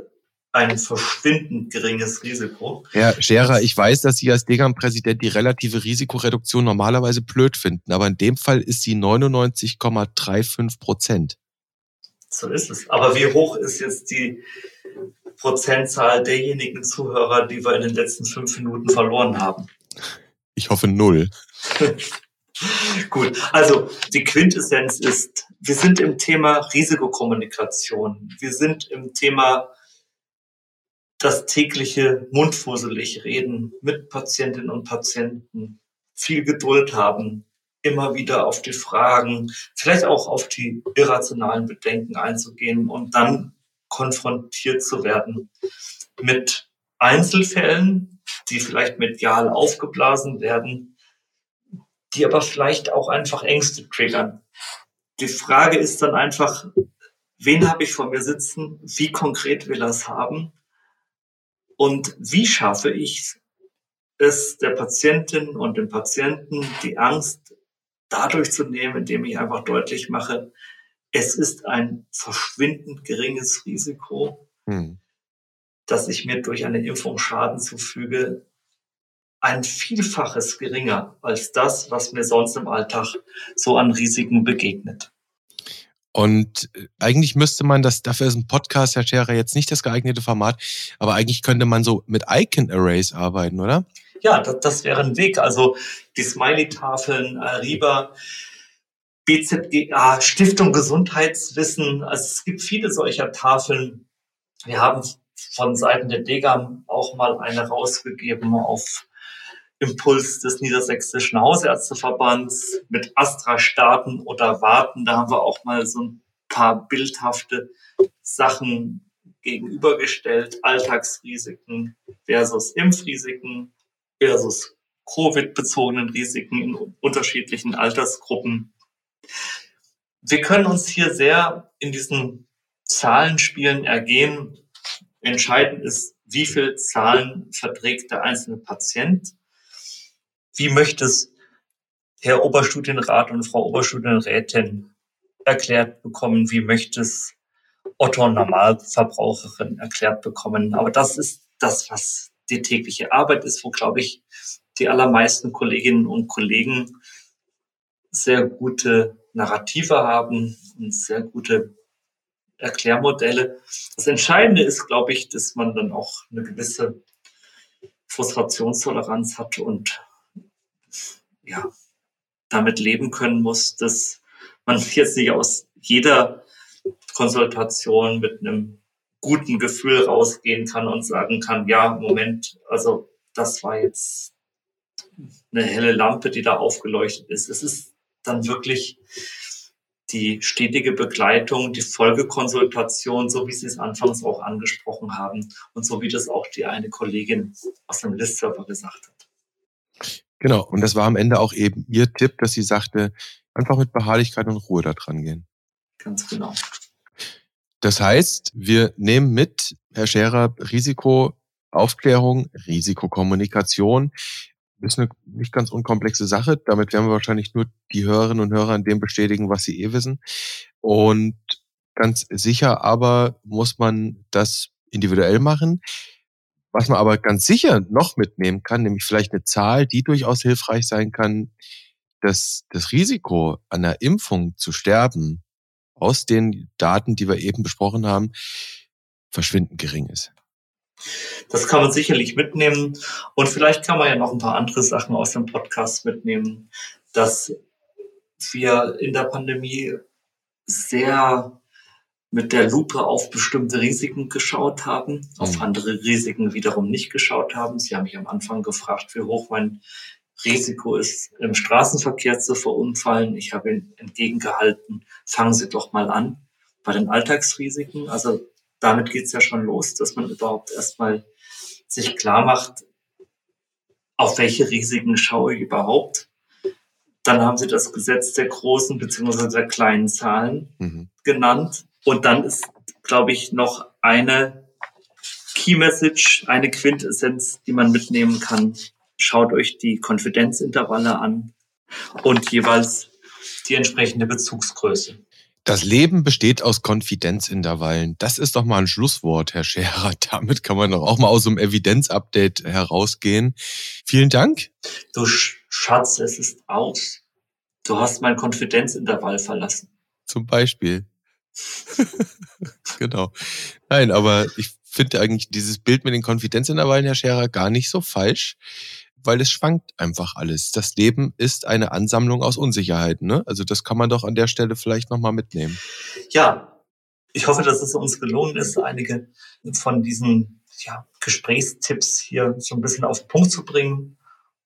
ein verschwindend geringes Risiko. Herr Scherer, ich weiß, dass Sie als Degam-Präsident die relative Risikoreduktion normalerweise blöd finden, aber in dem Fall ist sie 99,35 Prozent. So ist es. Aber wie hoch ist jetzt die Prozentzahl derjenigen Zuhörer, die wir in den letzten fünf Minuten verloren haben? Ich hoffe null. Gut, also die Quintessenz ist, wir sind im Thema Risikokommunikation. Wir sind im Thema das tägliche mundfusselig reden mit Patientinnen und Patienten, viel Geduld haben, immer wieder auf die Fragen, vielleicht auch auf die irrationalen Bedenken einzugehen und dann konfrontiert zu werden mit Einzelfällen, die vielleicht medial aufgeblasen werden, die aber vielleicht auch einfach Ängste triggern. Die Frage ist dann einfach, wen habe ich vor mir sitzen? Wie konkret will er es haben? Und wie schaffe ich es der Patientin und dem Patienten, die Angst dadurch zu nehmen, indem ich einfach deutlich mache, es ist ein verschwindend geringes Risiko, hm. dass ich mir durch eine Impfung Schaden zufüge, ein Vielfaches geringer als das, was mir sonst im Alltag so an Risiken begegnet. Und äh, eigentlich müsste man das, dafür ist ein Podcast, Herr Scherer, jetzt nicht das geeignete Format, aber eigentlich könnte man so mit Icon Arrays arbeiten, oder? Ja, das, das wäre ein Weg. Also die Smiley-Tafeln, Ariba, BZGA, Stiftung Gesundheitswissen. Also es gibt viele solcher Tafeln. Wir haben von Seiten der Degam auch mal eine rausgegeben auf Impuls des Niedersächsischen Hausärzteverbands mit Astra-Starten oder Warten. Da haben wir auch mal so ein paar bildhafte Sachen gegenübergestellt. Alltagsrisiken versus Impfrisiken versus Covid-bezogenen Risiken in unterschiedlichen Altersgruppen. Wir können uns hier sehr in diesen Zahlenspielen ergehen. Entscheidend ist, wie viel Zahlen verträgt der einzelne Patient wie möchte es Herr Oberstudienrat und Frau Oberstudienrätin erklärt bekommen? Wie möchte es Otto Normalverbraucherin erklärt bekommen? Aber das ist das, was die tägliche Arbeit ist, wo, glaube ich, die allermeisten Kolleginnen und Kollegen sehr gute Narrative haben und sehr gute Erklärmodelle. Das Entscheidende ist, glaube ich, dass man dann auch eine gewisse Frustrationstoleranz hat und ja, damit leben können muss, dass man jetzt nicht aus jeder Konsultation mit einem guten Gefühl rausgehen kann und sagen kann, ja, Moment, also das war jetzt eine helle Lampe, die da aufgeleuchtet ist. Es ist dann wirklich die stetige Begleitung, die Folgekonsultation, so wie Sie es anfangs auch angesprochen haben und so wie das auch die eine Kollegin aus dem Listserver gesagt hat. Genau, und das war am Ende auch eben ihr Tipp, dass sie sagte, einfach mit Beharrlichkeit und Ruhe da dran gehen. Ganz genau. Das heißt, wir nehmen mit, Herr Scherer, Risikoaufklärung, Risikokommunikation. Das ist eine nicht ganz unkomplexe Sache. Damit werden wir wahrscheinlich nur die Hörerinnen und Hörer in dem bestätigen, was sie eh wissen. Und ganz sicher aber muss man das individuell machen. Was man aber ganz sicher noch mitnehmen kann, nämlich vielleicht eine Zahl, die durchaus hilfreich sein kann, dass das Risiko an der Impfung zu sterben aus den Daten, die wir eben besprochen haben, verschwindend gering ist. Das kann man sicherlich mitnehmen. Und vielleicht kann man ja noch ein paar andere Sachen aus dem Podcast mitnehmen, dass wir in der Pandemie sehr mit der Lupe auf bestimmte Risiken geschaut haben, auf mhm. andere Risiken wiederum nicht geschaut haben. Sie haben mich am Anfang gefragt, wie hoch mein Risiko ist, im Straßenverkehr zu verunfallen. Ich habe Ihnen entgegengehalten, fangen Sie doch mal an bei den Alltagsrisiken. Also damit geht es ja schon los, dass man überhaupt erstmal sich klar macht, auf welche Risiken schaue ich überhaupt. Dann haben Sie das Gesetz der großen bzw. der kleinen Zahlen mhm. genannt. Und dann ist, glaube ich, noch eine Key Message, eine Quintessenz, die man mitnehmen kann. Schaut euch die Konfidenzintervalle an und jeweils die entsprechende Bezugsgröße. Das Leben besteht aus Konfidenzintervallen. Das ist doch mal ein Schlusswort, Herr Scherer. Damit kann man doch auch mal aus einem Evidenz-Update herausgehen. Vielen Dank. Du Schatz, es ist aus. Du hast mein Konfidenzintervall verlassen. Zum Beispiel. genau. Nein, aber ich finde eigentlich dieses Bild mit den Konfidenzintervallen, Herr Scherer, gar nicht so falsch weil es schwankt einfach alles. Das Leben ist eine Ansammlung aus Unsicherheiten. Ne? Also das kann man doch an der Stelle vielleicht nochmal mitnehmen. Ja, ich hoffe, dass es uns gelungen ist, einige von diesen ja, Gesprächstipps hier so ein bisschen auf den Punkt zu bringen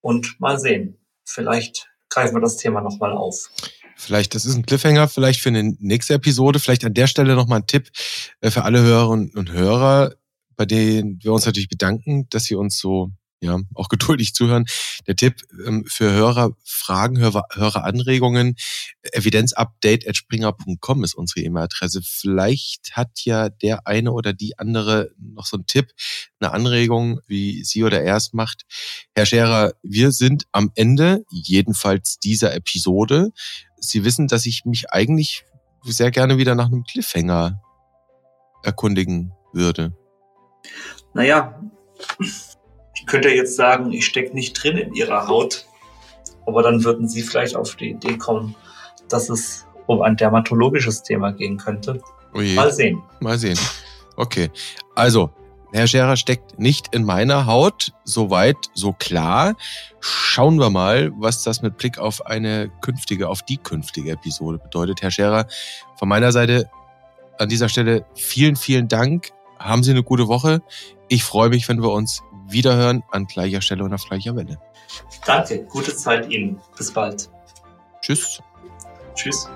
und mal sehen. Vielleicht greifen wir das Thema nochmal auf. Vielleicht, das ist ein Cliffhanger, vielleicht für eine nächste Episode. Vielleicht an der Stelle nochmal ein Tipp äh, für alle Hörerinnen und Hörer, bei denen wir uns natürlich bedanken, dass sie uns so ja, auch geduldig zuhören. Der Tipp ähm, für Hörerfragen, Hörer, Höreranregungen, evidenzupdate.springer.com ist unsere E-Mail-Adresse. Vielleicht hat ja der eine oder die andere noch so einen Tipp, eine Anregung, wie sie oder er es macht. Herr Scherer, wir sind am Ende, jedenfalls dieser Episode. Sie wissen, dass ich mich eigentlich sehr gerne wieder nach einem Cliffhanger erkundigen würde. Naja, ich könnte jetzt sagen, ich stecke nicht drin in ihrer Haut, aber dann würden Sie vielleicht auf die Idee kommen, dass es um ein dermatologisches Thema gehen könnte. Oje. Mal sehen. Mal sehen. Okay. Also, Herr Scherer steckt nicht in meiner Haut. Soweit, so klar. Schauen wir mal, was das mit Blick auf eine künftige, auf die künftige Episode bedeutet. Herr Scherer, von meiner Seite an dieser Stelle vielen, vielen Dank. Haben Sie eine gute Woche. Ich freue mich, wenn wir uns wiederhören an gleicher Stelle und auf gleicher Welle. Danke, gute Zeit Ihnen. Bis bald. Tschüss. Tschüss.